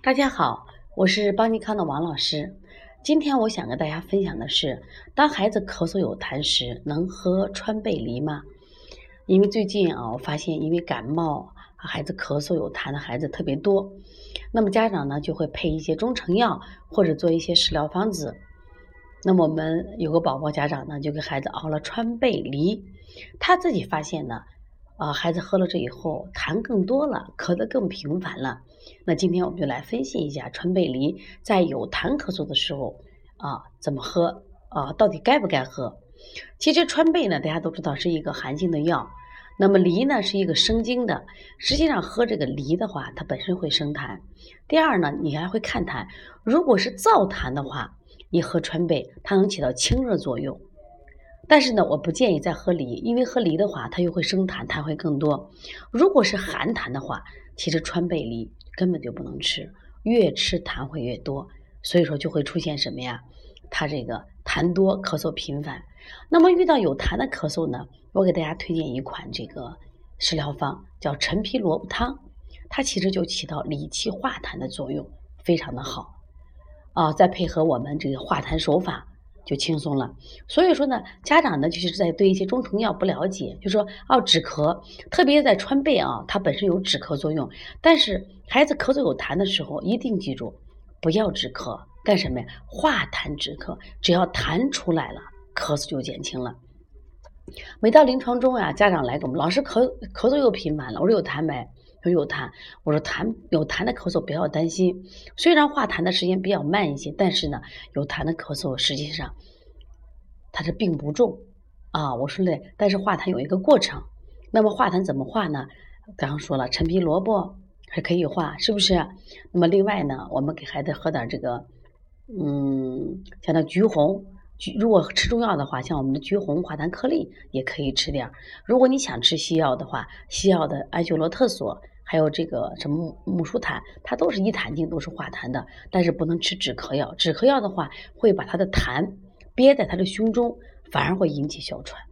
大家好，我是邦尼康的王老师。今天我想跟大家分享的是，当孩子咳嗽有痰时，能喝川贝梨吗？因为最近啊，我发现因为感冒，孩子咳嗽有痰的孩子特别多，那么家长呢就会配一些中成药或者做一些食疗方子。那么我们有个宝宝家长呢，就给孩子熬了川贝梨，他自己发现呢。啊，孩子喝了这以后，痰更多了，咳得更频繁了。那今天我们就来分析一下川贝梨在有痰咳嗽的时候啊怎么喝啊，到底该不该喝？其实川贝呢，大家都知道是一个寒性的药，那么梨呢是一个生津的。实际上喝这个梨的话，它本身会生痰。第二呢，你还会看痰，如果是燥痰的话，你喝川贝，它能起到清热作用。但是呢，我不建议再喝梨，因为喝梨的话，它又会生痰，痰会更多。如果是寒痰的话，其实川贝梨根本就不能吃，越吃痰会越多，所以说就会出现什么呀？它这个痰多，咳嗽频繁。那么遇到有痰的咳嗽呢，我给大家推荐一款这个食疗方，叫陈皮萝卜汤，它其实就起到理气化痰的作用，非常的好。啊，再配合我们这个化痰手法。就轻松了，所以说呢，家长呢就是在对一些中成药不了解，就说哦止咳，特别在川贝啊，它本身有止咳作用，但是孩子咳嗽有痰的时候，一定记住不要止咳，干什么呀？化痰止咳，只要痰出来了，咳嗽就减轻了。每到临床中呀，家长来给我们，老师咳咳嗽又频繁了，我说有痰没？他说有痰，我说痰有痰的咳嗽不要担心，虽然化痰的时间比较慢一些，但是呢，有痰的咳嗽实际上它是病不重啊。我说嘞，但是化痰有一个过程，那么化痰怎么化呢？刚刚说了，陈皮萝卜还可以化，是不是？那么另外呢，我们给孩子喝点这个，嗯，像那橘红。橘如果吃中药的话，像我们的橘红化痰颗粒也可以吃点。如果你想吃西药的话，西药的安修罗特索，还有这个什么木舒坦，它都是一痰净，都是化痰的。但是不能吃止咳药，止咳药的话会把它的痰憋在它的胸中，反而会引起哮喘。